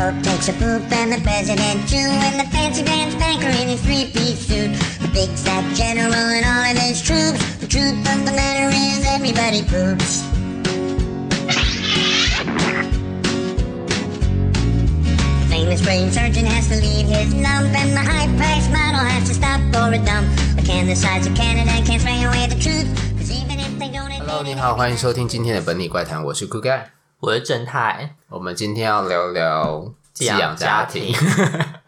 Pope takes a poop and the president too, and the fancy pants banker in his three-piece suit, the big fat general and all of his troops. The truth of the matter is everybody poops. The famous brain surgeon has to leave his lump, and the high-priced model has to stop for a dump. But can the sides of Canada can't spray away the truth? 'Cause even if they don't admit Hello， it, 你好，欢迎收听今天的本土怪谈，我是酷盖。 我是正太，我们今天要聊聊寄养家庭庭，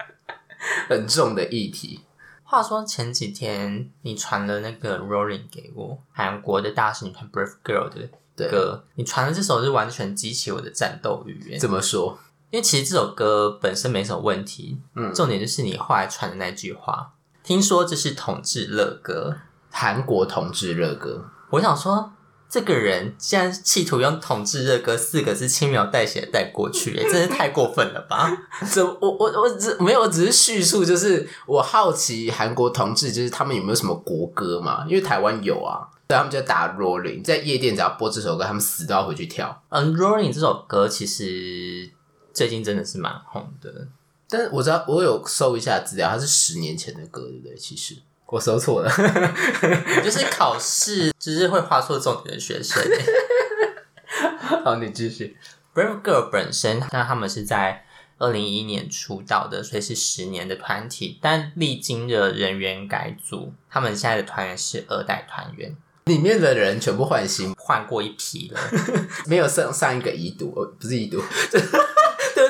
很重的议题。话说前几天你传了那个 Rolling 给我，韩国的大使女团 Brave Girl 的歌，你传的这首是完全激起我的战斗欲耶。怎么说？因为其实这首歌本身没什么问题，嗯重点就是你后来传的那句话，听说这是同志乐歌，韩国同志热歌，我想说。这个人竟然企图用“同志热歌”四个字轻描淡写带过去，哎，真是太过分了吧？这我我我只没有，我只是叙述，就是我好奇韩国同志，就是他们有没有什么国歌嘛？因为台湾有啊，所以他们就打 Rolling，在夜店只要播这首歌，他们死都要回去跳。嗯，Rolling 这首歌其实最近真的是蛮红的，但是我知道，我有搜一下资料，它是十年前的歌，对不对？其实我搜错了，你 就是考试只是会画错重点的学生。好，你继续。Brave Girl 本身，那他们是在二零一一年出道的，所以是十年的团体，但历经了人员改组，他们现在的团员是二代团员，里面的人全部换新，换过一批了。没有上上一个已读，呃，不是已读，对不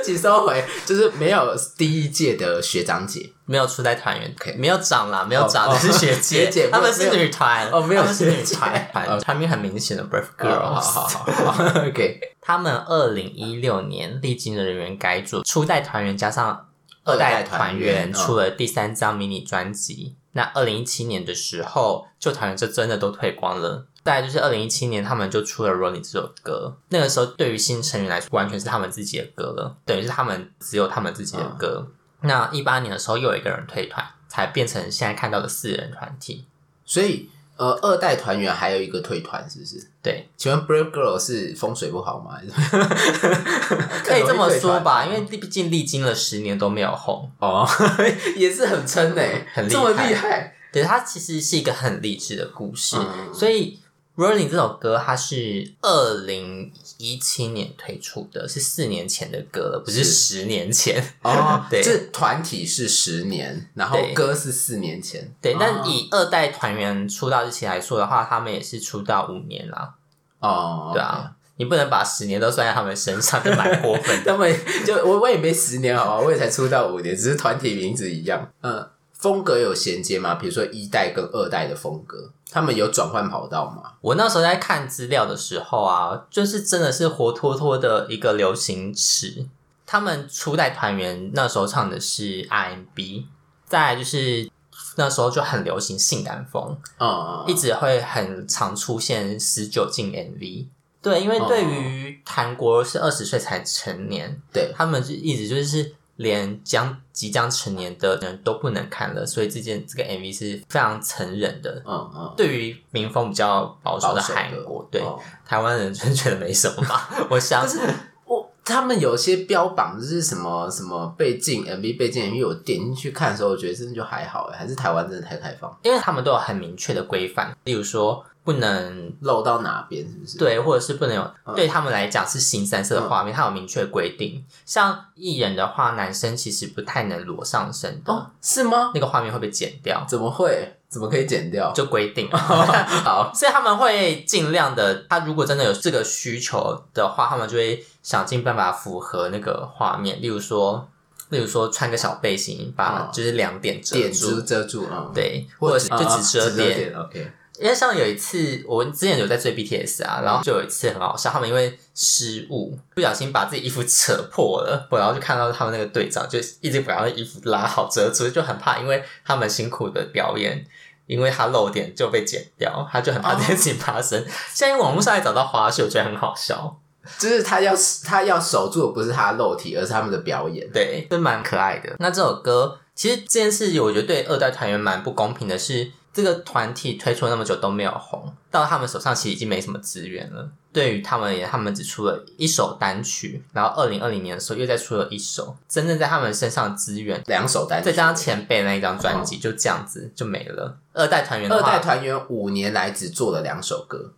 起，收回，就是没有第一届的学长姐，没有初代团员 OK 没有长啦，没有长哦的是学姐，学姐他们是女团。哦没有他们是女团。团，哦团名很明显的 Brave 哦 Girls，好好好好，OK，他们二零一六年历经了人员改组，初代团员加上二代团员嗯出了第三张迷你专辑。那二零一七年的时候，旧团员就真的都退光了。再来就是二零一七年，他们就出了《Running》这首歌。那个时候，对于新成员来说，完全是他们自己的歌了，等于是他们只有他们自己的歌。那一八年的时候，又有一个人退团，才变成现在看到的四人团体。所以呃，二代团员还有一个退团，是不是？对，请问 Brave Girl 是风水不好吗？可以这么说吧，因为毕竟历经了十年都没有红。哦，也是很撑诶，很这么厉害，对，它其实是一个很励志的故事，嗯所以《Rolling》这首歌它是二零一七年推出的，是四年前的歌了，不是是。十年前。哦，对。这团体是十年，然后歌是四年前，对，哦。但以二代团员出道日期来说的话，他们也是出道五年啦，哦，对啊，你不能把十年都算在他们身上，就蛮过分的。他们就我我也没十年好吧，我也才出道五年，只是团体名字一样。嗯，风格有衔接吗？比如说一代跟二代的风格，他们有转换跑道吗？我那时候在看资料的时候啊，就是真的是活脱脱的一个流行词。他们初代团员那时候唱的是 R&B，再来就是那时候就很流行性感风，嗯，一直会很常出现十九禁 MV。对，因为对于韩国是二十岁才成年，对，他们就一直就是连将即将成年的人都不能看了，所以这件这个 MV 是非常残忍的。嗯嗯，对于民风比较保守的韩国，对、哦台湾人真觉得没什么吧。我想但是我他们有些标榜就是什么什么被禁 MV 被禁 MV，我点进去看的时候，我觉得真的就还好诶，还是台湾真的太开放，因为他们都有很明确的规范，例如说不能漏到哪边是不是？，对，或者是不能有、嗯对他们来讲是新三色的画面，它有明确的规定。像艺人的话，男生其实不太能裸上身的，哦，是吗？那个画面会被剪掉，怎么会？怎么可以剪掉？就规定。好，所以他们会尽量的，他如果真的有这个需求的话，他们就会想尽办法符合那个画面。例如说，例如说穿个小背心，把嗯就是两点遮住，遮遮住啊，嗯，对，或者是就只遮啊点。，OK，因为像有一次，我之前有在追 BTS 啊，然后就有一次很好笑，他们因为失误，不小心把自己衣服扯破了，然后就看到他们那个队长就一直把他的衣服拉好遮住，就很怕，因为他们辛苦的表演。因为他漏点就被剪掉，他就很怕这件事情发生。现在网络上还找到花絮，我觉得很好笑。就是他要他要守住的不是他的肉体，而是他们的表演。对，是蛮可爱的。那这首歌其实这件事，我觉得对二代团员蛮不公平的是，这个团体推出了那么久都没有红，到他们手上其实已经没什么资源了。对于他们而言，他们只出了一首单曲，然后二零二零年的时候又再出了一首，真正在他们身上资源两首单曲，再加上前辈那一张专辑，就这样子就没了。二代团员二代团员五年来只做了两首歌，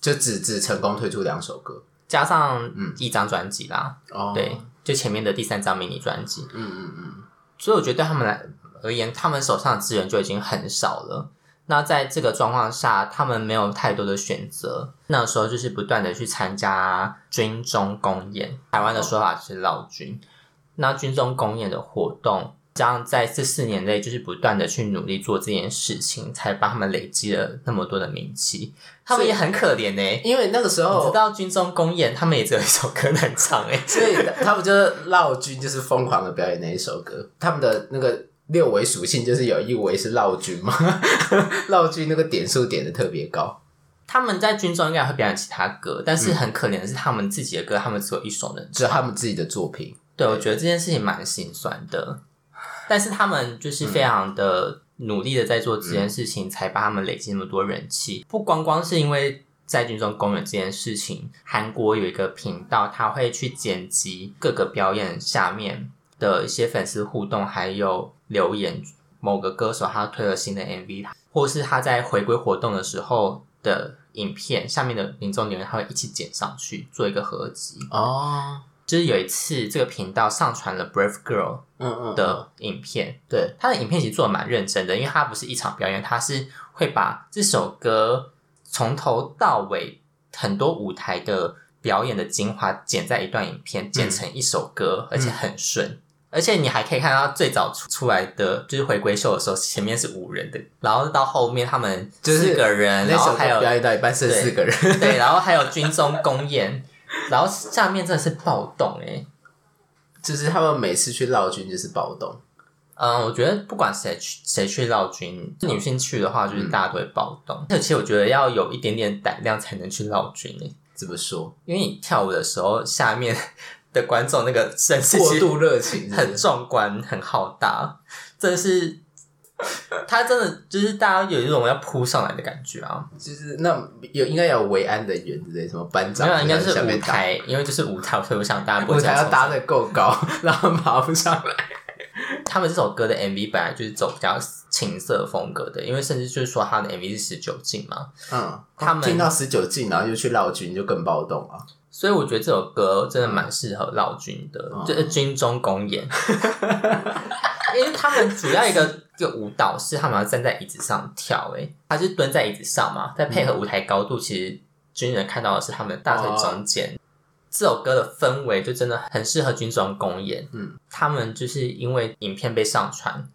就只只成功推出两首歌，加上嗯一张专辑啦。哦、嗯，对，就前面的第三张迷你专辑。嗯嗯嗯。所以我觉得对他们来而言，他们手上的资源就已经很少了。那在这个状况下，他们没有太多的选择。那时候就是不断的去参加军中公演，台湾的说法是老军。那军中公演的活动，这样在这四年内就是不断的去努力做这件事情，才帮他们累积了那么多的名气。他们也很可怜呢、欸，因为那个时候你知道军中公演，他们也只有一首歌能唱哎，所以他们就是老军，就是疯狂的表演那一首歌。他们的那个。六维属性就是有一维是绕军嘛，绕军那个点数点的特别高。他们在军中应该会表演其他歌，但是很可怜的是，他们自己的歌，他们只有一首能，只有他们自己的作品。对，我觉得这件事情蛮心酸的。但是他们就是非常的努力的在做这件事情，才把他们累积那么多人气。不光光是因为在军中公演这件事情，韩国有一个频道，他会去剪辑各个表演下面的一些粉丝互动，还有。留言某个歌手他推了新的 MV，或是他在回归活动的时候的影片，下面的民众留言他会一起剪上去做一个合集。哦。就是有一次这个频道上传了 Brave Girl 嗯嗯的影片，对。他的影片其实做的蛮认真的，因为他不是一场表演，他是会把这首歌从头到尾很多舞台的表演的精华剪在一段影片，剪成一首歌，嗯、而且很顺。嗯而且你还可以看到最早出出来的就是回归秀的时候，前面是五人的，然后到后面他们四个人，就是、然后还有表演到一半剩四个人，对，对，然后还有军中公演，然后下面真的是暴动诶、欸、就是他们每次去绕军就是暴动。嗯，我觉得不管谁去谁去绕军，女性去的话就是大家都会暴动。而、嗯、且我觉得要有一点点胆量才能去绕军诶怎么说？因为你跳舞的时候下面。的观众那个声势过度热情，很壮观，很浩大，真的是他真的就是大家有一种要扑上来的感觉啊！就是那有应该有维安的员之类，什么班长？没有，应该是舞台，因为就是舞台，所以我想大家舞台要搭的够高，然后爬不上来。他们这首歌的 MV 本来就是走比较情色风格的，因为甚至就是说他的 MV 是十九禁嘛。嗯，他们听到十九禁，然后就去绕军，就更暴动啊。所以我觉得这首歌真的蛮适合老军的，嗯、就是军中公演，因为他们主要一个一个舞蹈是他们要站在椅子上跳，诶，他是蹲在椅子上嘛，再配合舞台高度，其实军人看到的是他们大腿中间。哦、这首歌的氛围就真的很适合军中公演，嗯，他们就是因为影片被上传，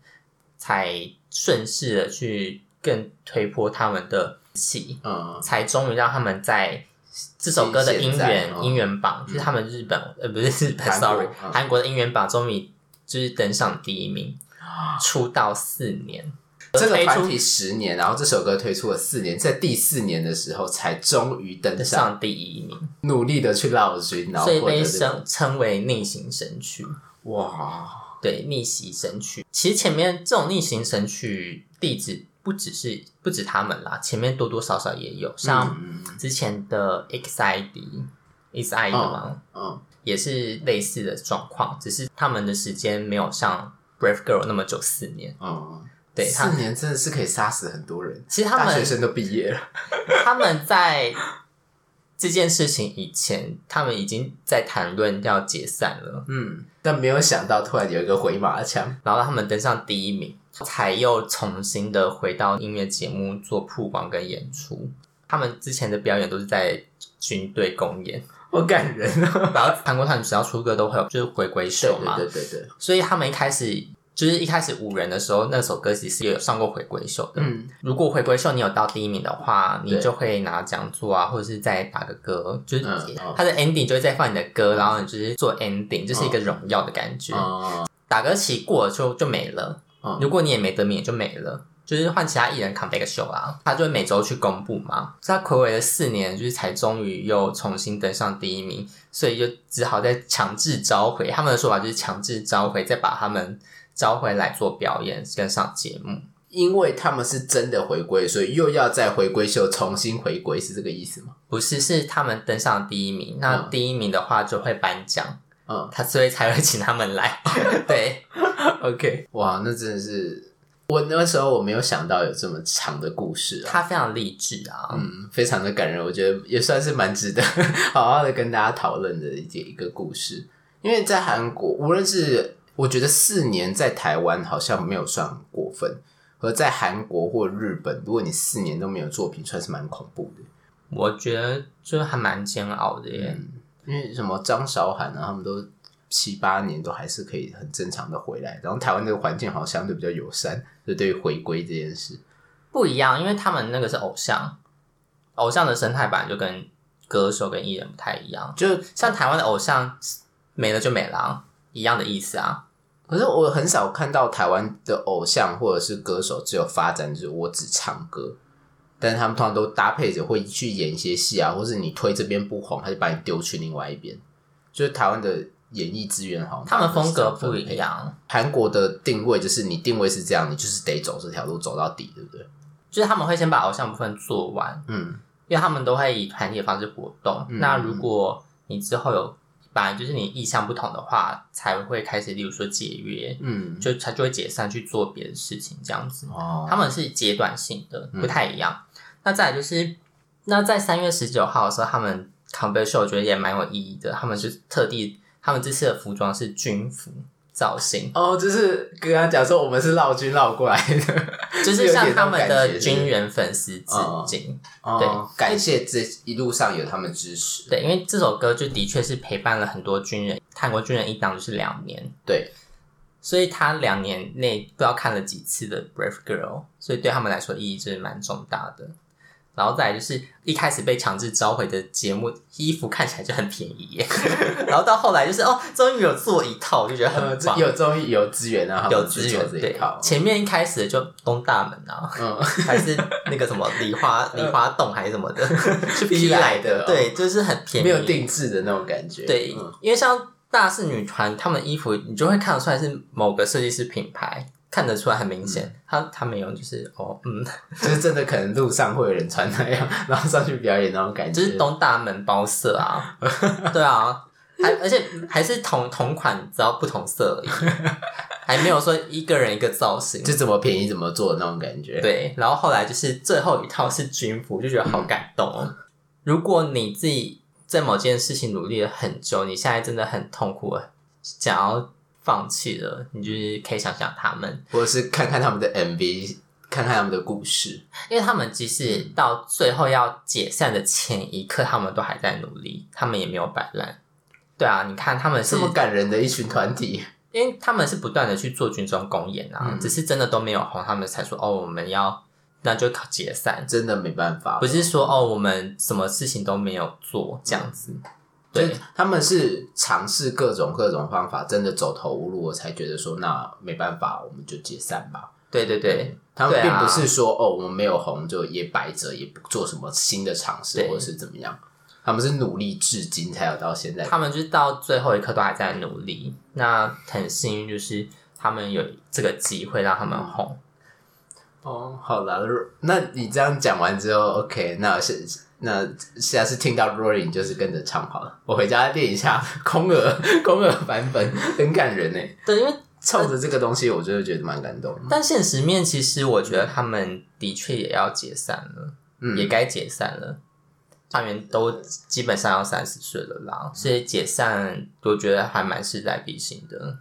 才顺势的去更推波他们的气，嗯，才终于让他们在。这首歌的音源、哦、音源榜，就是他们日本、嗯、呃不是日本，sorry，韩、嗯、国的音源榜终于就是登上第一名。出道四年，这个团体十年，然后这首歌推出了四年，在第四年的时候才终于登上第一名，努力的去劳军，然后所以被称称为逆行神曲。哇，对，逆袭神曲。其实前面这种逆行神曲例子。不只是不止他们啦，前面多多少少也有，像之前的 EXID，EXID 嘛，嗯，也是类似的状况，只是他们的时间没有像 Brave Girl 那么久，四年，嗯，对，四年真的是可以杀死很多人。其实他们大学生都毕业了，他们在这件事情以前，他们已经在谈论要解散了，嗯，但没有想到突然有一个回马枪，然后让他们登上第一名。才又重新的回到音乐节目做曝光跟演出。他们之前的表演都是在军队公演，好感人哦。然后韩国团只要出歌都会有就是回归秀嘛，对对对对。所以他们一开始就是一开始五人的时候，那首歌其实也有上过回归秀的。嗯，如果回归秀你有到第一名的话，你就会拿奖座啊，或者是再打个歌，就是他的 ending 就会再放你的歌，然后你就是做 ending，就是一个荣耀的感觉。哦打歌期过了就就没了。如果你也没得名，也就没了，就是换其他艺人 come back show 啦。他就会每周去公布嘛。他睽违了四年，就是才终于又重新登上第一名，所以就只好再强制召回。他们的说法就是强制召回，再把他们召回来做表演跟上节目。因为他们是真的回归，所以又要在回归秀重新回归，是这个意思吗？不是，是他们登上第一名，那第一名的话就会颁奖，嗯，他所以才会请他们来。对，OK，哇，那真的是我那个时候我没有想到有这么长的故事啊，他非常励志啊，嗯，非常的感人，我觉得也算是蛮值得 好好的跟大家讨论的一一个故事，因为在韩国，无论是我觉得四年在台湾好像没有算过分。和在韩国或日本，如果你四年都没有作品，算是蛮恐怖的。我觉得就还蛮煎熬的耶，嗯、因为什么张韶涵啊，他们都七八年都还是可以很正常的回来。然后台湾这个环境好像相对比较友善，就对于回归这件事不一样，因为他们那个是偶像，偶像的生态本来就跟歌手跟艺人不太一样。就像台湾的偶像没了就没了，一样的意思啊。可是我很少看到台湾的偶像或者是歌手只有发展，就是我只唱歌，但是他们通常都搭配着会去演一些戏啊，或是你推这边不红，他就把你丢去另外一边。就是台湾的演艺资源好像他们风格不一样。韩国的定位就是你定位是这样，你就是得走这条路走到底，对不对？就是他们会先把偶像部分做完，嗯，因为他们都会以团体的方式活动。嗯，那如果你之后有。反正就是你意向不同的话，才会开始，例如说解约，嗯，就才就会解散去做别的事情，这样子。哦，他们是阶段性的，不太一样。嗯、那再来就是，那在三月十九号的时候，他们 comeback show 我觉得也蛮有意义的。他们是特地，他们这次的服装是军服。造型哦，就是刚刚讲说我们是绕军绕过来的，就是向他们的军人粉丝致敬，哦、对，感谢这一路上有他们支持。对，因为这首歌就的确是陪伴了很多军人，泰国军人一当就是两年，对，所以他两年内不知道看了几次的《Brave Girl》，所以对他们来说意义就是蛮重大的。然后再来就是一开始被强制召回的节目，衣服看起来就很便宜耶。然后到后来就是哦，终于有做一套，就觉得很棒。有终于有资源啊，有资源这一套。前面一开始就东大门啊，嗯，还是那个什么梨花 梨花洞还是什么的，是批来的。对，就是很便宜，没有定制的那种感觉。对，因为像大势女团，他们衣服你就会看得出来是某个设计师品牌。看得出来很明显，嗯、他他没有，就是哦，嗯，就是真的可能路上会有人穿那样，然后上去表演那种感觉，就是东大门包色啊，对啊，还而且还是同同款，只要不同色而已，还没有说一个人一个造型，就怎么便宜怎么做的那种感觉。对，然后后来就是最后一套是军服，就觉得好感动哦。嗯、如果你自己在某件事情努力了很久，你现在真的很痛苦，想要。放弃了，你就是可以想想他们，或者是看看他们的 MV，看看他们的故事，因为他们即使到最后要解散的前一刻，他们都还在努力，他们也没有摆烂。对啊，你看他们是这么感人的一群团体，因为他们是不断的去做军中公演啊，嗯、只是真的都没有红，他们才说哦，我们要那就解散，真的没办法，不是说哦，我们什么事情都没有做这样子。对，他们是尝试各种各种方法，真的走投无路，我才觉得说那没办法，我们就解散吧。对对对，他们并不是说、啊、哦，我们没有红就也摆着，也不做什么新的尝试，或者是怎么样。他们是努力至今才有到现在，他们就是到最后一刻都还在努力。那很幸运，就是他们有这个机会让他们红。哦，好了，那你这样讲完之后，OK，那是。那现在是听到 Rolling 就是跟着唱好了。我回家练一下空耳空耳版本，很感人呢。对，因为冲着这个东西，我就觉得蛮感动。但现实面，其实我觉得他们的确也要解散了，嗯，也该解散了。成员都基本上要三十岁了啦，所以解散，我觉得还蛮势在必行的。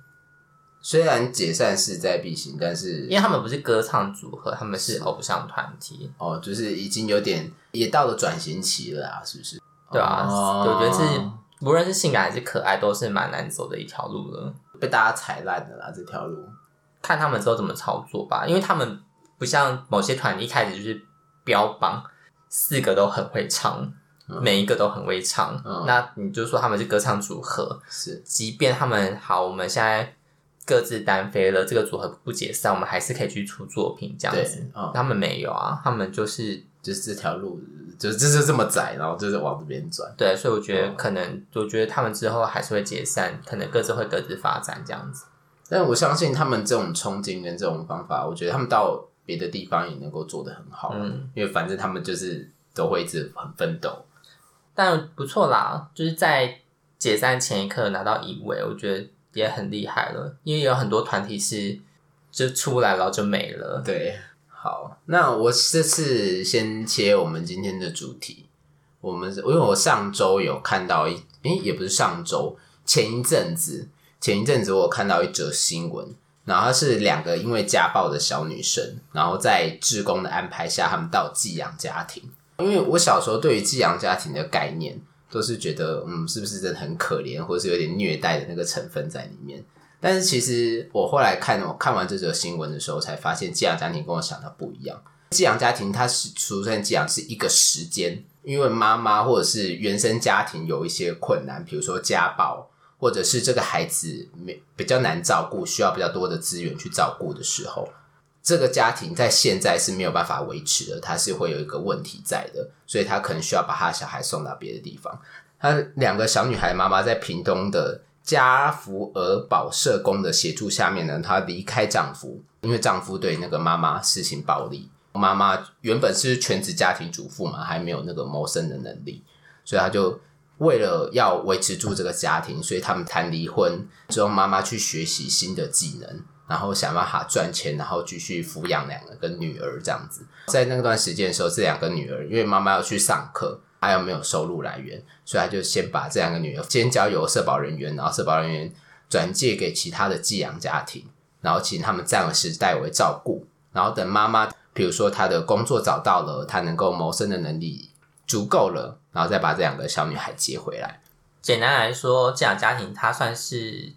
虽然解散势在必行，但是因为他们不是歌唱组合，他们是偶像团体哦，就是已经有点也到了转型期了啊，是不是？对啊，哦、我觉得是无论是性感还是可爱，都是蛮难走的一条路了，被大家踩烂的啦这条路。看他们之后怎么操作吧，因为他们不像某些团一开始就是标榜四个都很会唱，嗯、每一个都很会唱，嗯、那你就说他们是歌唱组合，是，即便他们好，我们现在。各自单飞了，这个组合不解散，我们还是可以去出作品这样子。嗯、他们没有啊，他们就是就是这条路，就是就是这么窄，然后就是往这边转。对，所以我觉得可能，嗯、我觉得他们之后还是会解散，可能各自会各自发展这样子。但我相信他们这种冲劲跟这种方法，我觉得他们到别的地方也能够做得很好。嗯，因为反正他们就是都会一直很奋斗。但不错啦，就是在解散前一刻拿到一位，我觉得也很厉害了。因为有很多团体是就出来了就没了。对，好，那我这次先切我们今天的主题。我们因为我上周有看到一，诶，也不是上周，前一阵子，前一阵子我有看到一则新闻，然后是两个因为家暴的小女生，然后在志工的安排下，他们到寄养家庭。因为我小时候对于寄养家庭的概念，都是觉得，嗯，是不是真的很可怜，或是有点虐待的那个成分在里面？但是其实我后来看，我看完这则新闻的时候，才发现寄养家庭跟我想的不一样。寄养家庭它是出生寄养是一个时间，因为妈妈或者是原生家庭有一些困难，比如说家暴，或者是这个孩子没比较难照顾，需要比较多的资源去照顾的时候。这个家庭在现在是没有办法维持的，他是会有一个问题在的，所以他可能需要把他小孩送到别的地方。他两个小女孩妈妈在屏东的家福儿保社工的协助下面呢，她离开丈夫，因为丈夫对那个妈妈施行暴力。妈妈原本是全职家庭主妇嘛，还没有那个谋生的能力，所以她就为了要维持住这个家庭，所以他们谈离婚之后，妈妈去学习新的技能。然后想办法赚钱，然后继续抚养两个女儿这样子。在那段时间的时候，这两个女儿因为妈妈要去上课，还有没有收入来源，所以他就先把这两个女儿先交由社保人员，然后社保人员转借给其他的寄养家庭，然后请他们暂时代为照顾。然后等妈妈，比如说她的工作找到了，她能够谋生的能力足够了，然后再把这两个小女孩接回来。简单来说，寄养家庭它算是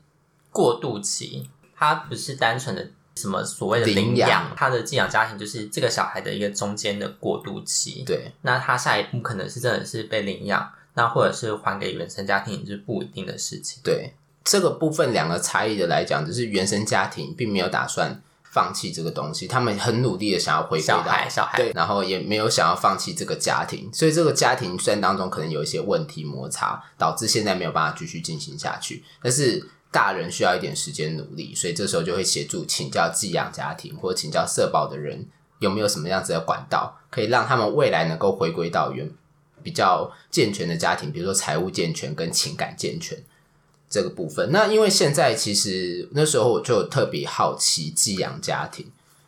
过渡期。他不是单纯的什么所谓的领养，他的寄养家庭就是这个小孩的一个中间的过渡期。对，那他下一步可能是真的是被领养，那或者是还给原生家庭，也是不一定的事情。对，这个部分两个差异的来讲，就是原生家庭并没有打算放弃这个东西，他们很努力的想要回归到小孩，小孩，对，然后也没有想要放弃这个家庭，所以这个家庭虽然当中可能有一些问题摩擦，导致现在没有办法继续进行下去，但是。大人需要一点时间努力，所以这时候就会协助请教寄养家庭或请教社保的人有没有什么样子的管道，可以让他们未来能够回归到原比较健全的家庭，比如说财务健全跟情感健全这个部分。那因为现在其实那时候我就特别好奇寄养家庭，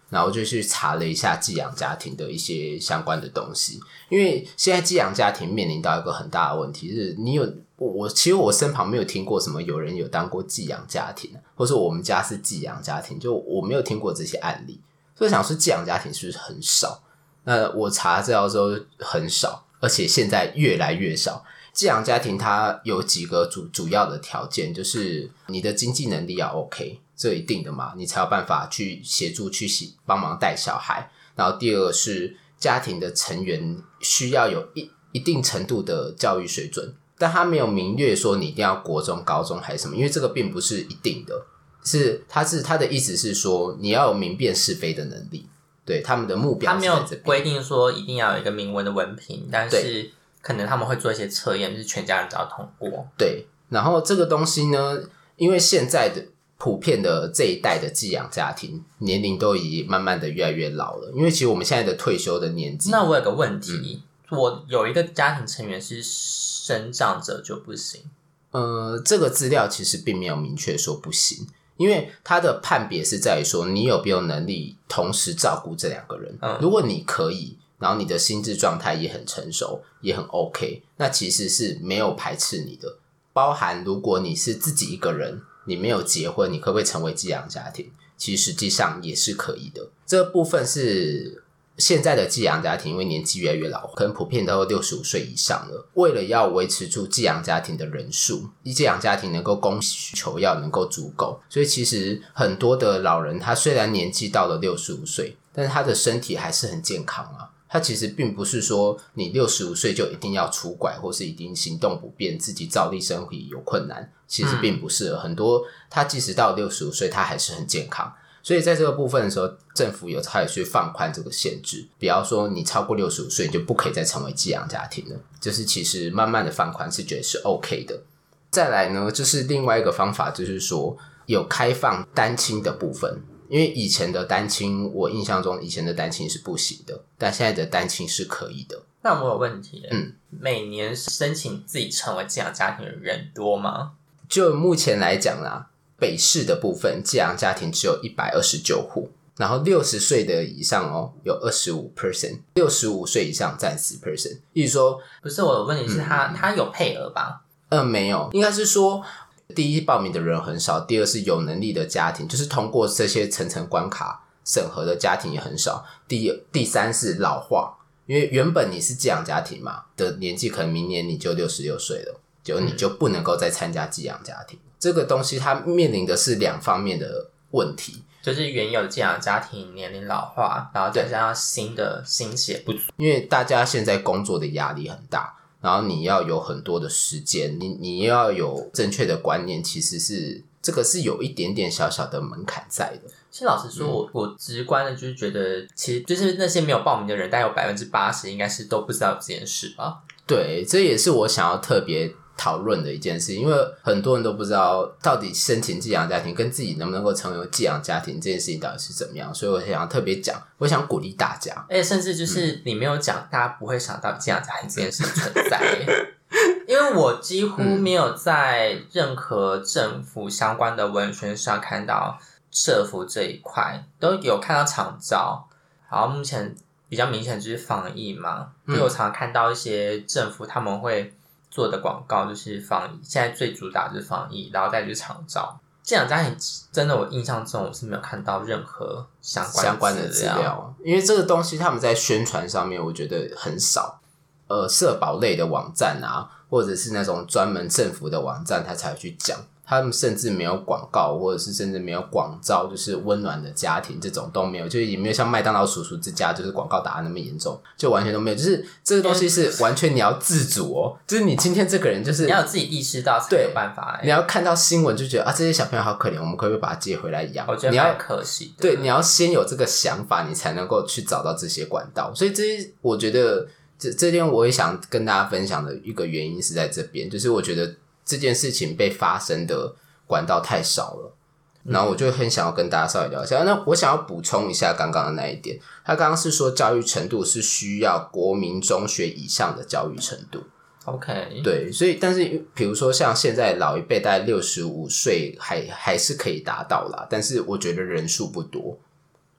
然后就去查了一下寄养家庭的一些相关的东西，因为现在寄养家庭面临到一个很大的问题，是你有。我我其实我身旁没有听过什么有人有当过寄养家庭，或者我们家是寄养家庭，就我没有听过这些案例，所以想说寄养家庭是不是很少？那我查资料之后很少，而且现在越来越少。寄养家庭它有几个主主要的条件，就是你的经济能力要 OK，这一定的嘛，你才有办法去协助去帮忙带小孩。然后第二个是家庭的成员需要有一一定程度的教育水准。但他没有明确说你一定要国中、高中还是什么，因为这个并不是一定的，是他是他的意思是说你要有明辨是非的能力，对他们的目标。他没有规定说一定要有一个明文的文凭，但是可能他们会做一些测验，就是全家人都要通过。对，然后这个东西呢，因为现在的普遍的这一代的寄养家庭年龄都已经慢慢的越来越老了，因为其实我们现在的退休的年纪。那我有个问题，嗯、我有一个家庭成员是。身障者就不行。呃，这个资料其实并没有明确说不行，因为他的判别是在于说你有没有能力同时照顾这两个人。嗯，如果你可以，然后你的心智状态也很成熟，也很 OK，那其实是没有排斥你的。包含如果你是自己一个人，你没有结婚，你可不可以成为寄养家庭？其实实际上也是可以的。这部分是。现在的寄养家庭因为年纪越来越老，可能普遍都六十五岁以上了。为了要维持住寄养家庭的人数，寄养家庭能够供需求要能够足够，所以其实很多的老人他虽然年纪到了六十五岁，但是他的身体还是很健康啊。他其实并不是说你六十五岁就一定要拄拐，或是一定行动不便，自己照例身体有困难。其实并不是，很多他即使到六十五岁，他还是很健康。所以在这个部分的时候，政府有开始去放宽这个限制，比方说你超过六十五岁就不可以再成为寄养家庭了。就是其实慢慢的放宽是觉得是 OK 的。再来呢，就是另外一个方法，就是说有开放单亲的部分，因为以前的单亲，我印象中以前的单亲是不行的，但现在的单亲是可以的。那我有问题，嗯，每年申请自己成为寄养家庭的人多吗？就目前来讲啦，北市的部分寄养家庭只有一百二十九户，然后六十岁的以上哦，有二十五 percent，六十五岁以上占十 percent。意思说，不是我的问题是他，嗯、他有配额吧？嗯，没有，应该是说。第一，报名的人很少；第二，是有能力的家庭，就是通过这些层层关卡审核的家庭也很少。第第三是老化，因为原本你是寄养家庭嘛的年纪，可能明年你就六十六岁了，就你就不能够再参加寄养家庭。嗯、这个东西它面临的是两方面的问题，就是原有寄养家庭年龄老化，然后再加上新的心血不足，因为大家现在工作的压力很大。然后你要有很多的时间，你你要有正确的观念，其实是这个是有一点点小小的门槛在的。其实老实说，我、嗯、我直观的就是觉得，其实就是那些没有报名的人，大概有百分之八十应该是都不知道这件事吧。对，这也是我想要特别。讨论的一件事，因为很多人都不知道到底申请寄养家庭跟自己能不能够成为寄养家庭这件事情到底是怎么样，所以我想要特别讲，我想鼓励大家。而且甚至就是你没有讲，嗯、大家不会想到寄养家庭这件事存在。因为我几乎没有在任何政府相关的文宣上看到社福这一块，都有看到厂招。然后目前比较明显就是防疫嘛，因为我常常看到一些政府他们会。做的广告就是防疫，现在最主打就是防疫，然后再就是长照。这两家很真的，我印象中我是没有看到任何相关相关的资料，因为这个东西他们在宣传上面，我觉得很少。呃，社保类的网站啊，或者是那种专门政府的网站，他才会去讲。他们甚至没有广告，或者是甚至没有广招，就是温暖的家庭这种都没有，就也没有像麦当劳叔叔之家，就是广告打的那么严重，就完全都没有。就是这个东西是完全你要自主哦，就是你今天这个人就是你要自己意识到才有办法。你要看到新闻就觉得啊，这些小朋友好可怜，我们可不可以把他接回来养？我觉得蛮可惜。对，你要先有这个想法，你才能够去找到这些管道。所以这些我觉得这这边我也想跟大家分享的一个原因是在这边，就是我觉得这件事情被发生的。管道太少了，然后我就很想要跟大家稍微聊一下。那我想要补充一下刚刚的那一点，他刚刚是说教育程度是需要国民中学以上的教育程度。OK，对，所以但是比如说像现在老一辈大概六十五岁还还是可以达到啦，但是我觉得人数不多，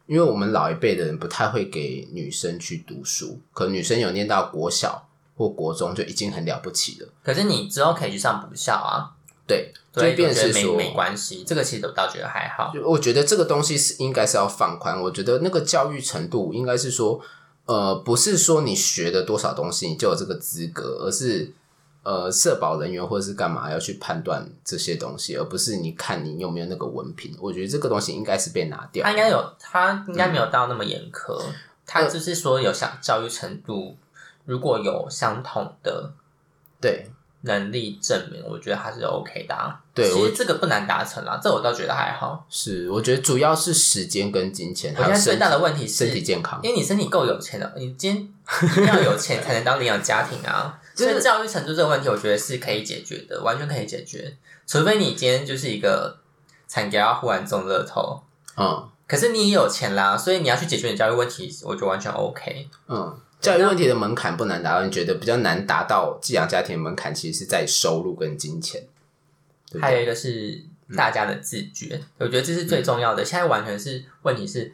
因为我们老一辈的人不太会给女生去读书，可能女生有念到国小或国中就已经很了不起了。可是你之后可以去上补校啊。对，所以变是说没没关系，这个其实我倒觉得还好。我觉得这个东西是应该是要放宽。我觉得那个教育程度应该是说，呃，不是说你学的多少东西你就有这个资格，而是呃，社保人员或者是干嘛要去判断这些东西，而不是你看你有没有那个文凭。我觉得这个东西应该是被拿掉。他应该有，他应该没有到那么严苛。嗯、他就是说有想教育程度，如果有相同的，对。能力证明，我觉得还是 OK 的啊。对，其实这个不难达成啦，这我倒觉得还好。是，我觉得主要是时间跟金钱。我现在最大的问题是身体健康，因为你身体够有钱了，你今天一定要有钱才能当领养家庭啊。所以教育程度这个问题，我觉得是可以解决的，完全可以解决。除非你今天就是一个产家忽然中乐透，嗯，可是你也有钱啦，所以你要去解决你教育问题，我觉得完全 OK。嗯。教育问题的门槛不难达到，你觉得比较难达到寄养家庭的门槛，其实是在收入跟金钱。对对，还有一个是大家的自觉，嗯、我觉得这是最重要的。现在完全是问题是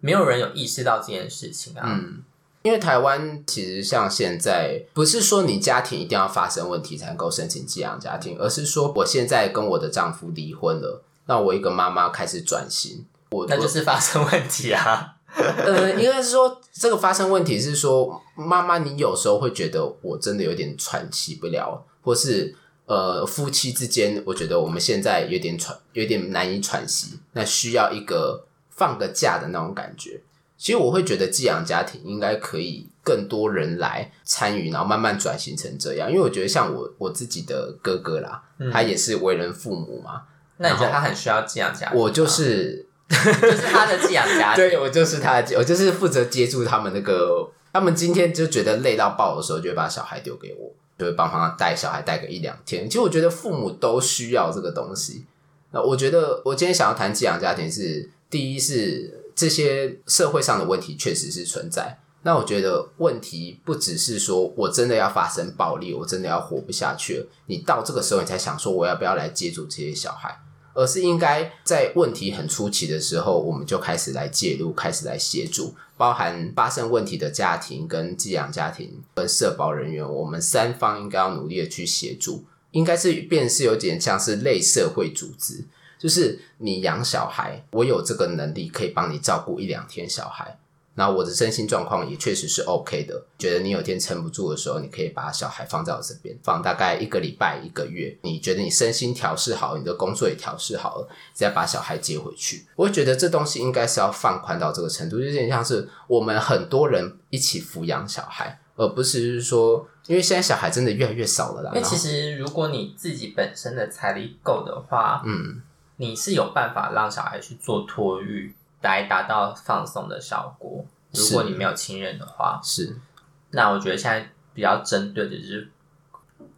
没有人有意识到这件事情啊。嗯，因为台湾其实像现在，不是说你家庭一定要发生问题才能够申请寄养家庭，而是说我现在跟我的丈夫离婚了，那我一个妈妈开始转型，我那就是发生问题啊。呃，应该是说这个发生问题是说，妈妈，你有时候会觉得我真的有点喘气不了，或是呃，夫妻之间，我觉得我们现在有点喘，有点难以喘息，那需要一个放个假的那种感觉。其实我会觉得寄养家庭应该可以更多人来参与，然后慢慢转型成这样。因为我觉得像我我自己的哥哥啦，嗯、他也是为人父母嘛，那你觉得他很需要寄养家庭？我就是。就是他的寄养家庭，对，我就是他的，我就是负责接住他们那个。他们今天就觉得累到爆的时候，就会把小孩丢给我，就会帮他带小孩带个一两天。其实我觉得父母都需要这个东西，那我觉得我今天想要谈寄养家庭是，第一是这些社会上的问题确实是存在。那我觉得问题不只是说我真的要发生暴力，我真的要活不下去了，你到这个时候你才想说我要不要来接住这些小孩，而是应该在问题很初期的时候，我们就开始来介入，开始来协助，包含发生问题的家庭跟寄养家庭跟社保人员，我们三方应该要努力的去协助，应该是变是有点像是类社会组织，就是你养小孩，我有这个能力可以帮你照顾一两天小孩。那我的身心状况也确实是 OK 的，觉得你有天撑不住的时候，你可以把小孩放在我这边，放大概一个礼拜、一个月。你觉得你身心调试好，你的工作也调试好了，再把小孩接回去。我会觉得这东西应该是要放宽到这个程度，就有点像是我们很多人一起抚养小孩，而不是说，因为现在小孩真的越来越少了啦。因为其实如果你自己本身的财力够的话，嗯，你是有办法让小孩去做托育。来达到放松的效果。如果你没有亲人的话，是。那我觉得现在比较针对的就是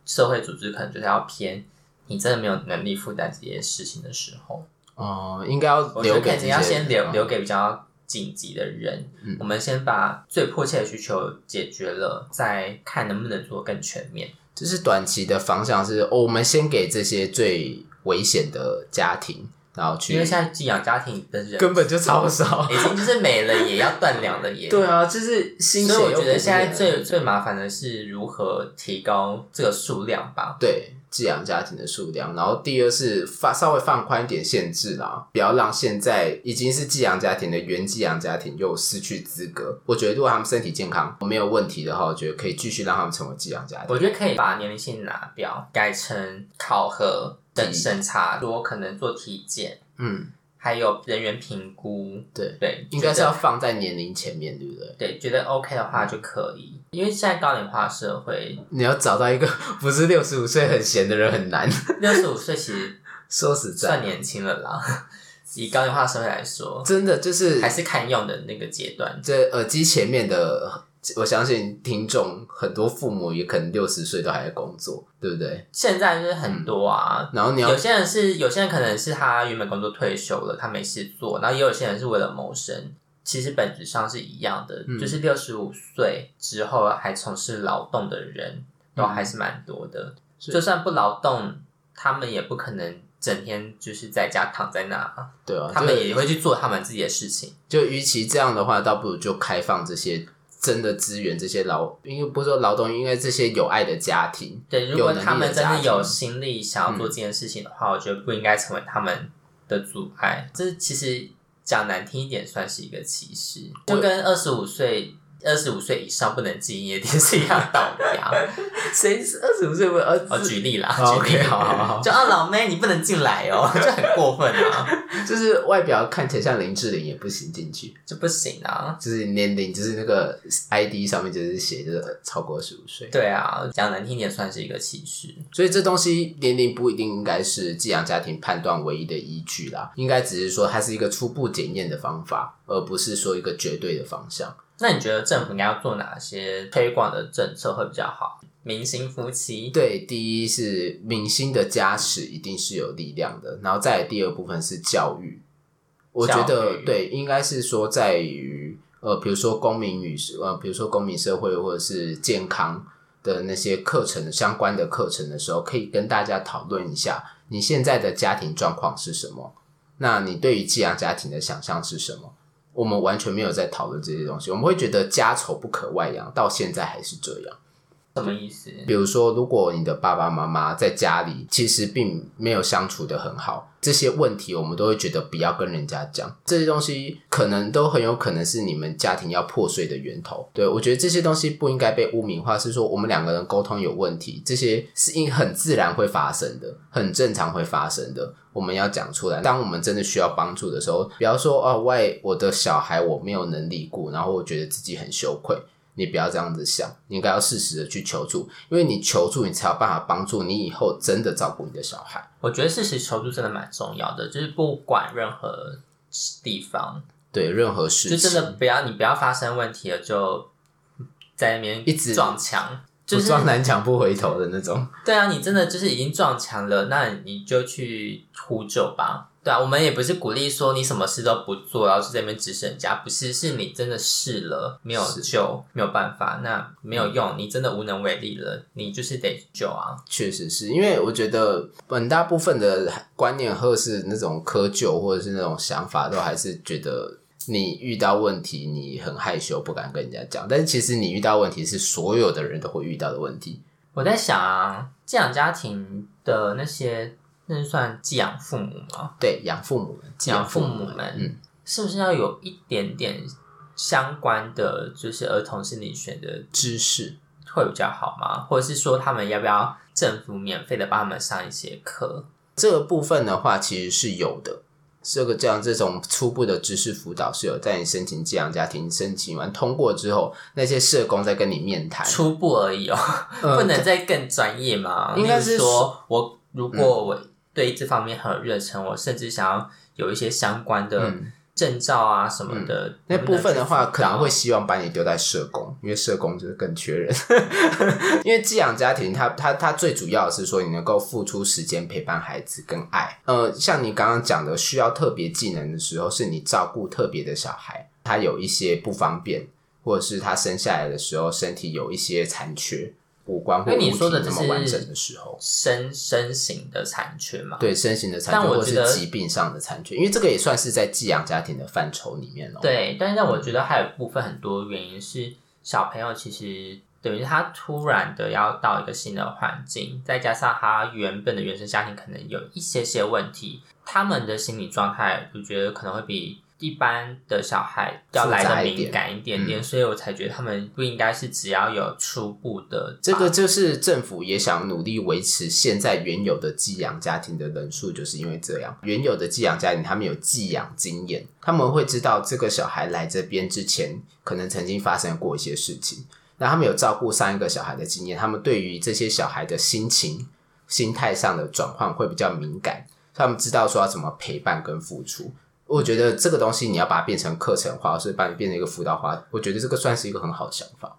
社会组织，可能就是要偏你真的没有能力负担这些事情的时候。哦、呃，应该要留给，你要先留留给比较紧急的人。嗯。我们先把最迫切的需求解决了，再看能不能做更全面。就是短期的方向是，哦、我们先给这些最危险的家庭。然后去，因为现在寄养家庭的人根本就超少，已经就是没了，也要断粮了也。对啊，就是新。所以我觉得现在最最麻烦的是如何提高这个数量吧。对，寄养家庭的数量。然后第二是放稍微放宽一点限制啦，不要让现在已经是寄养家庭的原寄养家庭又失去资格。我觉得如果他们身体健康没有问题的话，我觉得可以继续让他们成为寄养家庭。我觉得可以把年龄性拿掉，改成考核。等审查，说可能做体检，嗯，还有人员评估，对对，应该是要放在年龄前面，对不对？对，觉得 OK 的话就可以，因为现在高龄化社会，你要找到一个 不是六十五岁很闲的人很难。六十五岁其实说实在算年轻了啦，以高龄化社会来说，真的就是还是看用的那个阶段。这耳机前面的。我相信听众很多父母也可能六十岁都还在工作，对不对？现在就是很多啊，嗯、然后你要有些人是有些人可能是他原本工作退休了，他没事做，然后也有些人是为了谋生，其实本质上是一样的，嗯、就是六十五岁之后还从事劳动的人都还是蛮多的，嗯、就算不劳动，他们也不可能整天就是在家躺在那，对啊，他们也会去做他们自己的事情。就与其这样的话，倒不如就开放这些。真的支援这些劳，因为不是说劳动，因为这些有爱的家庭，对，如果他们真的有心力想要做这件事情的话，嗯、我觉得不应该成为他们的阻碍。这其实讲难听一点，算是一个歧视，就跟二十五岁。二十五岁以上不能进营业 店是一样道理啊？谁是二十五岁不？呃，哦，举例啦，OK，好好好，就啊，老妹你不能进来哦，就很过分啊！就是外表看起来像林志玲也不行进去，就不行啊！就是年龄，就是那个 ID 上面就是写着超过二十五岁。对啊，讲难听点算是一个歧视。所以这东西年龄不一定应该是寄养家庭判断唯一的依据啦，应该只是说它是一个初步检验的方法，而不是说一个绝对的方向。那你觉得政府应该要做哪些推广的政策会比较好？明星夫妻，对，第一是明星的加持一定是有力量的，然后再来第二部分是教育。我觉得对，应该是说在于呃，比如说公民与呃，比如说公民社会或者是健康的那些课程相关的课程的时候，可以跟大家讨论一下你现在的家庭状况是什么？那你对于寄养家庭的想象是什么？我们完全没有在讨论这些东西，我们会觉得家丑不可外扬，到现在还是这样。什么意思？比如说，如果你的爸爸妈妈在家里其实并没有相处得很好，这些问题我们都会觉得不要跟人家讲。这些东西可能都很有可能是你们家庭要破碎的源头。对，我觉得这些东西不应该被污名化，是说我们两个人沟通有问题，这些是因很自然会发生的，很正常会发生的。我们要讲出来。当我们真的需要帮助的时候，比方说哦，喂，我的小孩我没有能力顾，然后我觉得自己很羞愧。你不要这样子想，你应该要适时的去求助，因为你求助，你才有办法帮助你以后真的照顾你的小孩。我觉得适时求助真的蛮重要的，就是不管任何地方，对任何事情，就真的不要你不要发生问题了，就在那边一直撞墙。就是撞南墙不回头的那种。对啊，你真的就是已经撞墙了，那你就去呼救吧。对啊，我们也不是鼓励说你什么事都不做，然后就在那边指使人家，不是，是你真的试了没有救，没有办法，那没有用，你真的无能为力了，你就是得救啊。确实是因为我觉得很大部分的观念或是那种窠臼或者是那种想法，都还是觉得你遇到问题你很害羞，不敢跟人家讲。但是其实你遇到问题是所有的人都会遇到的问题。我在想啊，寄养家庭的那些。那是算寄养父母吗？对，养父母们，寄养父母们，嗯，是不是要有一点点相关的，就是儿童心理学的知识会比较好吗？或者是说，他们要不要政府免费的帮他们上一些课？这个部分的话，其实是有的。这个这样这种初步的知识辅导是有，在你申请寄养家庭申请完通过之后，那些社工在跟你面谈，初步而已哦，嗯、不能再更专业吗？应该是说，我如果我、嗯。对这方面很有热忱，我甚至想要有一些相关的证照啊什么的。嗯、那部分的话，可能会希望把你丢在社工，因为社工就是更缺人。因为寄养家庭它，它它它最主要的是说，你能够付出时间陪伴孩子跟爱。呃，像你刚刚讲的，需要特别技能的时候，是你照顾特别的小孩，他有一些不方便，或者是他生下来的时候身体有一些残缺。五官或物体这么完整的时候，身身形的残缺嘛？对，身形的残缺，或者是疾病上的残缺，因为这个也算是在寄养家庭的范畴里面哦。对，但是我觉得还有部分很多原因是小朋友其实等于他突然的要到一个新的环境，再加上他原本的原生家庭可能有一些些问题，他们的心理状态，我觉得可能会比。一般的小孩要来的敏感一点点，嗯、所以我才觉得他们不应该是只要有初步的。这个就是政府也想努力维持现在原有的寄养家庭的人数，就是因为这样。原有的寄养家庭他们有寄养经验，他们会知道这个小孩来这边之前可能曾经发生过一些事情。那他们有照顾上一个小孩的经验，他们对于这些小孩的心情、心态上的转换会比较敏感，他们知道说要怎么陪伴跟付出。我觉得这个东西你要把它变成课程化，或是把你变成一个辅导化，我觉得这个算是一个很好的想法。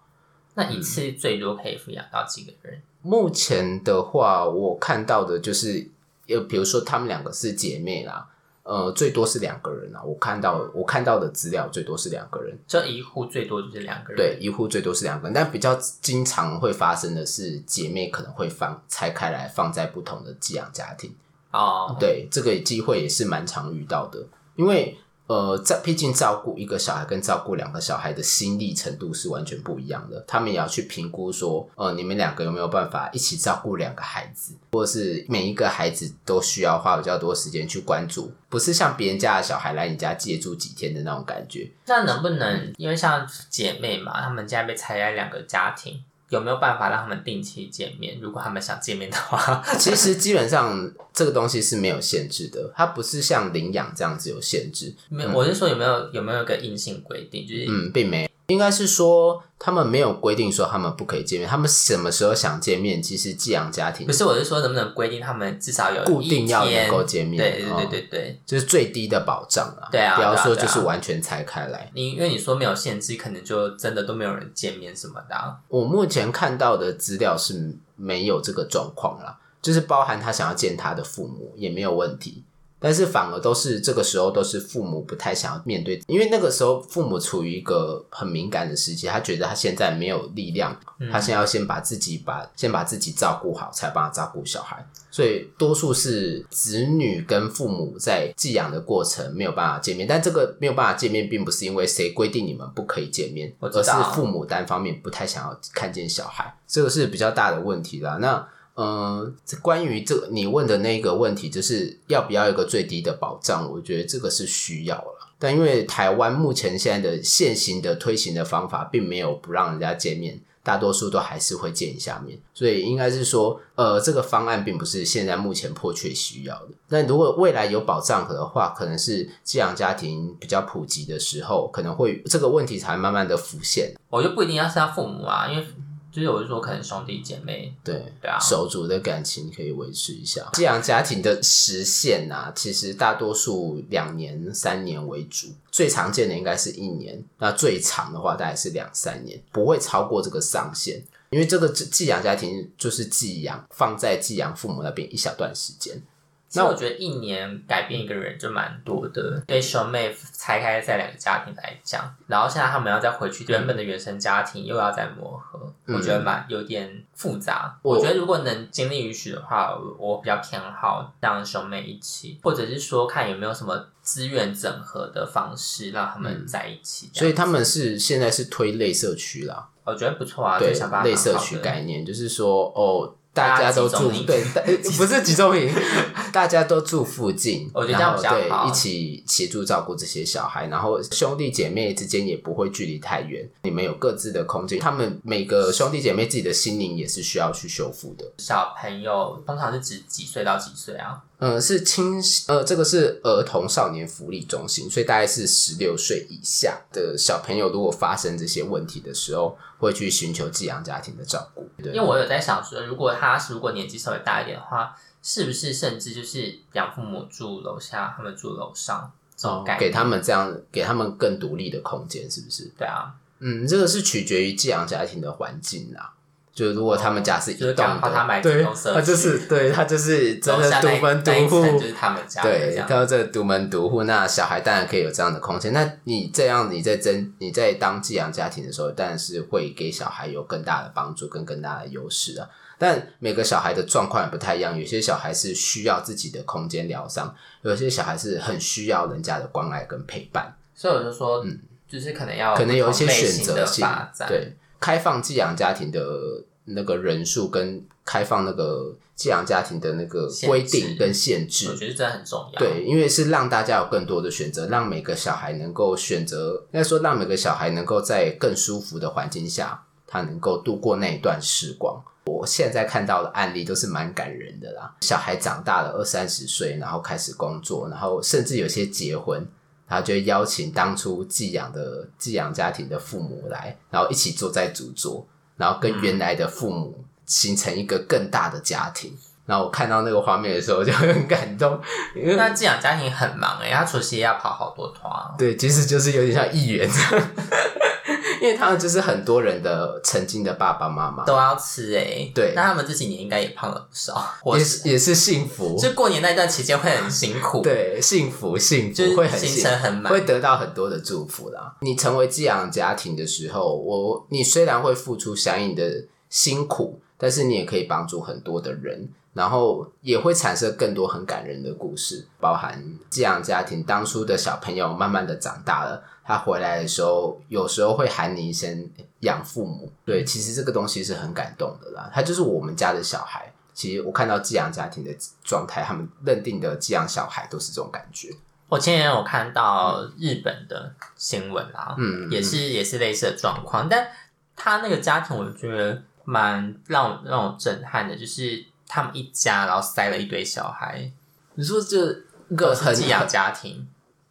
那一次最多可以抚养到几个人？目前的话，我看到的就是，有比如说他们两个是姐妹啦，呃，最多是两个人啦。我看到我看到的资料最多是两个人，这一户最多就是两个人。对，一户最多是两个人，但比较经常会发生的是姐妹可能会放拆开来放在不同的寄养家庭。哦，对，这个机会也是蛮常遇到的。因为呃，在毕竟照顾一个小孩跟照顾两个小孩的心力程度是完全不一样的，他们也要去评估说，呃，你们两个有没有办法一起照顾两个孩子，或者是每一个孩子都需要花比较多时间去关注，不是像别人家的小孩来你家借住几天的那种感觉。那能不能因为像姐妹嘛，他们家被拆开两个家庭？有没有办法让他们定期见面？如果他们想见面的话，其实基本上这个东西是没有限制的，它不是像领养这样子有限制。没有，我是说有没有有没有一个硬性规定？就是嗯，并没有。应该是说，他们没有规定说他们不可以见面，他们什么时候想见面，其实寄养家庭不是。我是说，能不能规定他们至少有固定要能够见面？对对对对对，就是最低的保障啊。对啊，不要说就是完全拆开来。你因为你说没有限制，可能就真的都没有人见面什么的啊。我目前看到的资料是没有这个状况啦，就是包含他想要见他的父母也没有问题。但是反而都是这个时候，都是父母不太想要面对，因为那个时候父母处于一个很敏感的时期，他觉得他现在没有力量，他现在要先把自己把先把自己照顾好，才帮他照顾小孩。所以多数是子女跟父母在寄养的过程没有办法见面，但这个没有办法见面，并不是因为谁规定你们不可以见面，而是父母单方面不太想要看见小孩，这个是比较大的问题啦。那。嗯，关于这你问的那个问题，就是要不要有一个最低的保障？我觉得这个是需要了。但因为台湾目前现在的现行的推行的方法，并没有不让人家见面，大多数都还是会见一下面。所以应该是说，呃，这个方案并不是现在目前迫切需要的。但如果未来有保障的话，可能是寄养家庭比较普及的时候，可能会这个问题才慢慢的浮现。我就不一定要是他父母啊，因为。就是我是说，可能兄弟姐妹，对对啊，手足的感情可以维持一下。寄养家庭的时限啊，其实大多数两年、三年为主，最常见的应该是一年，那最长的话大概是两三年，不会超过这个上限。因为这个寄养家庭就是寄养放在寄养父母那边一小段时间。那我觉得一年改变一个人就蛮多的。对兄妹拆开在两个家庭来讲，然后现在他们要再回去原本的原生家庭，又要再磨合，嗯、我觉得蛮有点复杂。我觉得如果能精力允许的话，我比较偏好让兄妹一起，或者是说看有没有什么资源整合的方式让他们在一起。所以他们是现在是推类社区啦，我觉得不错啊。对，想类社区概念就是说哦。大家都住对，不是集中营，大家都住附近，我觉得这样比较好，对，一起协助照顾这些小孩，然后兄弟姐妹之间也不会距离太远，你们有各自的空间，他们每个兄弟姐妹自己的心灵也是需要去修复的。小朋友通常是指几岁到几岁啊？嗯，是青呃，这个是儿童少年福利中心，所以大概是十六岁以下的小朋友，如果发生这些问题的时候，会去寻求寄养家庭的照顾。对，因为我有在想说，如果他是如果年纪稍微大一点的话，是不是甚至就是养父母住楼下，他们住楼上，这种感觉，给他们这样，给他们更独立的空间，是不是？对啊，嗯，这个是取决于寄养家庭的环境啦。就如果他们家是一栋的，对，他就是对他就是真的独门独户，就是他们家。对，他这个独门独户，那小孩当然可以有这样的空间。那你这样你在争你在当寄养家庭的时候，当然是会给小孩有更大的帮助跟更大的优势啊。但每个小孩的状况也不太一样，有些小孩是需要自己的空间疗伤，有些小孩是很需要人家的关爱跟陪伴。所以我就说，嗯，就是可能要可能有一些选择性，对。开放寄养家庭的那个人数，跟开放那个寄养家庭的那个规定跟限制，我觉得这很重要。对，因为是让大家有更多的选择，让每个小孩能够选择，应该说让每个小孩能够在更舒服的环境下，他能够度过那一段时光。我现在看到的案例都是蛮感人的啦，小孩长大了二三十岁，然后开始工作，然后甚至有些结婚。然后就邀请当初寄养的寄养家庭的父母来，然后一起坐在主桌，然后跟原来的父母形成一个更大的家庭。嗯、然后我看到那个画面的时候就很感动，因为那寄养家庭很忙诶，他除夕要跑好多团。对，其实就是有点像议员。因为他们就是很多人的曾经的爸爸妈妈都要吃诶、欸、对，那他们这几年应该也胖了不少，也是也是幸福。就过年那段期间会很辛苦，对，幸福幸福，就会很行程很满，会得到很多的祝福啦。你成为寄养家庭的时候，我你虽然会付出相应的辛苦，但是你也可以帮助很多的人。然后也会产生更多很感人的故事，包含寄养家庭当初的小朋友慢慢的长大了，他回来的时候，有时候会喊你一声养父母。对，其实这个东西是很感动的啦。他就是我们家的小孩。其实我看到寄养家庭的状态，他们认定的寄养小孩都是这种感觉。我前年有看到日本的新闻啦，嗯，也是也是类似的状况，但他那个家庭我觉得蛮让让我震撼的，就是。他们一家，然后塞了一堆小孩。你说这个很寄养家庭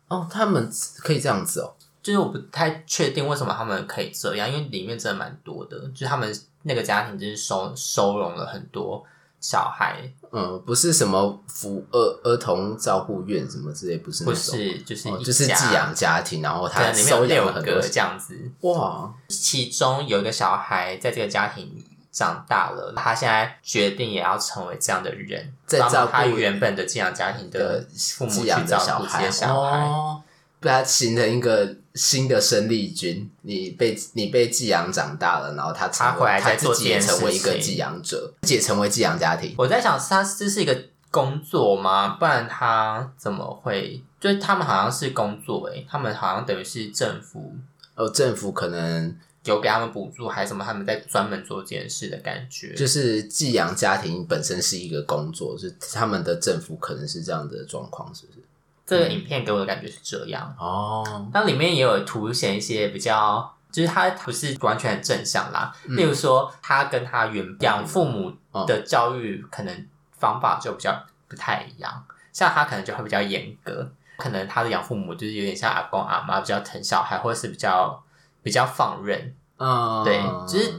哦，他们可以这样子哦。就是我不太确定为什么他们可以这样，因为里面真的蛮多的。就是他们那个家庭就是收收容了很多小孩。嗯，不是什么福儿儿童照护院什么之类，不是那种，不是就是、哦、就是寄养家庭，然后他里面有六个这样子。哇，其中有一个小孩在这个家庭长大了，他现在决定也要成为这样的人，在照顾他原本的寄养家庭的父母去照顾这些小孩，哦，被他形成一个新的生力军。你被你被寄养长大了，然后他他回来再做自己也成为一个寄养者，自己成为寄养家庭。我在想，他这是一个工作吗？不然他怎么会？就是他们好像是工作，诶，他们好像等于是政府，哦，政府可能。有给他们补助还是什么？他们在专门做这件事的感觉，就是寄养家庭本身是一个工作，是他们的政府可能是这样的状况，是不是？这个影片给我的感觉是这样哦。那里面也有凸显一些比较，就是他不是完全很正向啦。嗯、例如说，他跟他原养父母的教育可能方法就比较不太一样，像他可能就会比较严格，可能他的养父母就是有点像阿公阿妈，比较疼小孩，或者是比较。比较放任，嗯，对，其实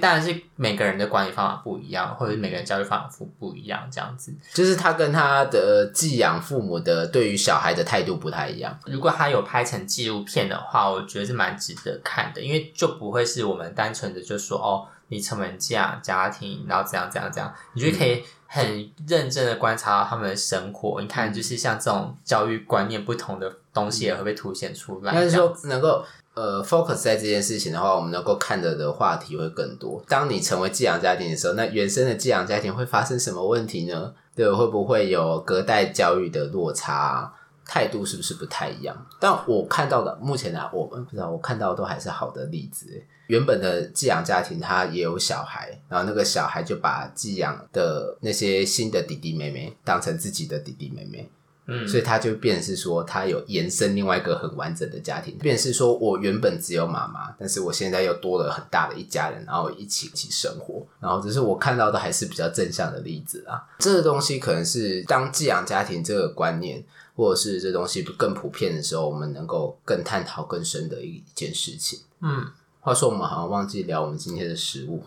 当然是每个人的管理方法不一样，或者是每个人教育方法不不一样，这样子。就是他跟他的寄养父母的对于小孩的态度不太一样。如果他有拍成纪录片的话，我觉得是蛮值得看的，因为就不会是我们单纯的就说哦，你成为寄养家庭，然后怎样怎样怎样，你就可以很认真的观察到他们的生活。嗯、你看，就是像这种教育观念不同的东西也会被凸显出来。但是说能够呃 focus 在这件事情的话，我们能够看的的话题会更多。当你成为寄养家庭的时候，那原生的寄养家庭会发生什么问题呢？对，会不会有隔代教育的落差？态度是不是不太一样？但我看到的目前呢，我们不知道，我看到的都还是好的例子。原本的寄养家庭他也有小孩，然后那个小孩就把寄养的那些新的弟弟妹妹当成自己的弟弟妹妹。嗯，所以他就变成是说，他有延伸另外一个很完整的家庭，变成是说我原本只有妈妈，但是我现在又多了很大的一家人，然后一起一起生活，然后只是我看到的还是比较正向的例子啊。这个东西可能是当寄养家庭这个观念，或者是这东西更普遍的时候，我们能够更探讨更深的一件事情。嗯，话说我们好像忘记聊我们今天的食物，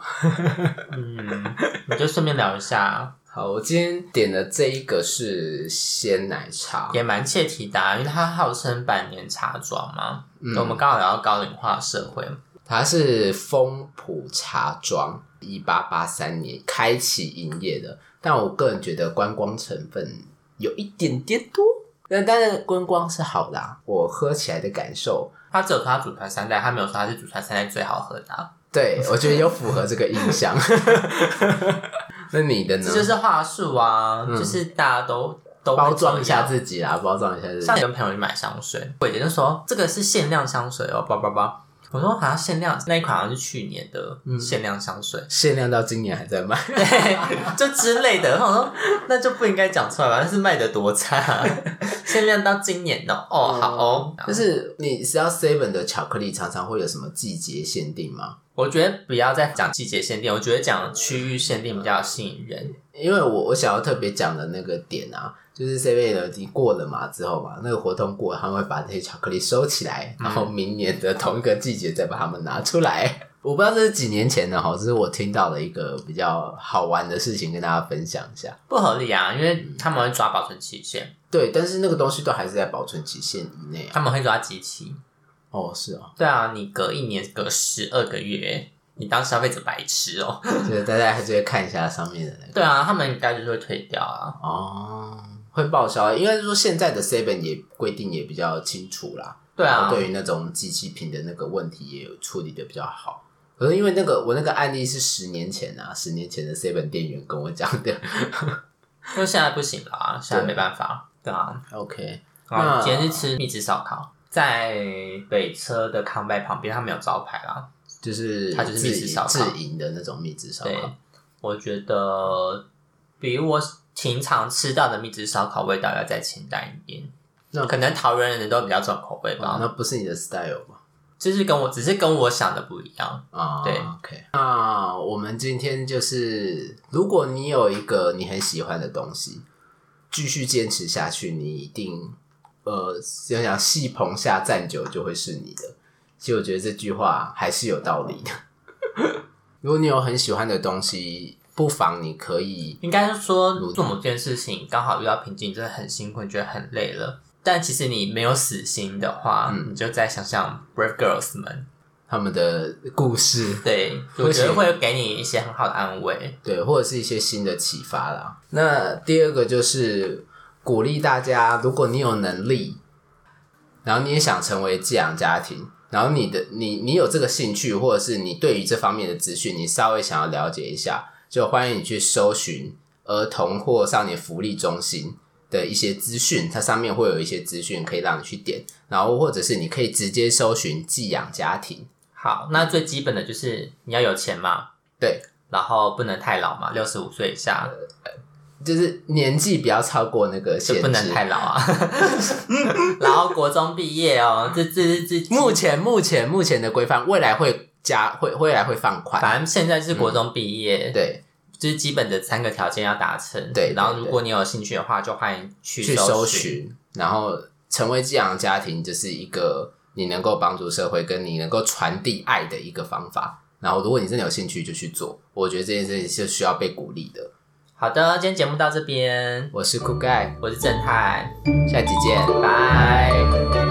嗯，你就顺便聊一下。好，我今天点的这一个是鲜奶茶，也蛮切题的，因为它号称百年茶庄嘛。嗯，我们刚好聊到高龄化社会，它是丰浦茶庄，一八八三年开启营业的，但我个人觉得观光成分有一点点多，但当然观光是好的，我喝起来的感受，他只有说他祖传三代，他没有说他是祖传三代最好喝的。对，我觉得有符合这个印象。那你的呢？这就是话术啊，嗯、就是大家都都包装一下自己啦，包装一下自己。像你跟朋友去买香水，柜姐就说这个是限量香水哦，叭叭叭。我说好像限量那一款好像是去年的限量香水，嗯、限量到今年还在卖，对，就之类的。我说那就不应该讲出来吧，但是卖的多差，限量到今年的哦，哦，好哦。就是你知道 Seven 的巧克力常常会有什么季节限定吗？我觉得不要再讲季节限定，我觉得讲区域限定比较吸引人。因为我我想要特别讲的那个点啊，就是 Seven 的已经过了嘛之后嘛，那个活动过了，他们会把这些巧克力收起来，然后明年的同一个季节再把它们拿出来。嗯、我不知道这是几年前的哈，这是我听到的一个比较好玩的事情，跟大家分享一下。不合理啊，因为他们会抓保存期限。对，但是那个东西都还是在保存期限以内，他们会抓机器。哦，是哦，对啊，你隔一年，隔十二个月，你当消费者白痴哦。对，大家还是会看一下上面的那个。对啊，他们应该就是会退掉啊。哦，会报销，应该是说现在的 Seven 也规定也比较清楚啦。对啊，对于那种机器品的那个问题也有处理的比较好。可是因为那个我那个案例是十年前啊，十年前的 Seven 店员跟我讲的，因为现在不行了啊，现在没办法。对，啊，OK，那今天是吃蜜汁烧烤。在北车的康拜旁边，它没有招牌啦，就是它就是蜜汁烧烤，自营的那种蜜汁烧烤。我觉得比我平常吃到的蜜汁烧烤味道要再清淡一点。那可能桃园人都比较重口味吧？那不是你的 style 吧？就是跟我只是跟我想的不一样啊。对，OK。那我们今天就是，如果你有一个你很喜欢的东西，继续坚持下去，你一定。呃，想想戏棚下站久就会是你的。其实我觉得这句话还是有道理的。如果你有很喜欢的东西，不妨你可以，应该是说做某件事情刚好遇到瓶颈，真的很辛苦，你觉得很累了。但其实你没有死心的话，嗯、你就再想想 Brave Girls 们他们的故事，对，我觉得会给你一些很好的安慰，对，或者是一些新的启发啦。那第二个就是。鼓励大家，如果你有能力，然后你也想成为寄养家庭，然后你的你你有这个兴趣，或者是你对于这方面的资讯，你稍微想要了解一下，就欢迎你去搜寻儿童或少年福利中心的一些资讯，它上面会有一些资讯可以让你去点，然后或者是你可以直接搜寻寄养家庭。好，那最基本的就是你要有钱嘛，对，然后不能太老嘛，六十五岁以下。就是年纪不要超过那个限制，不能太老啊。然后国中毕业哦，这这这目前目前目前的规范，未来会加会未来会放宽。反正现在是国中毕业，嗯，对，就是基本的三个条件要达成。对，然后如果你有兴趣的话，就欢迎去去搜寻，然后成为寄养家庭，就是一个你能够帮助社会，跟你能够传递爱的一个方法。然后如果你真的有兴趣，就去做。我觉得这件事情是需要被鼓励的。好的，今天节目到这边。我是酷盖，我是正太，下期见，拜。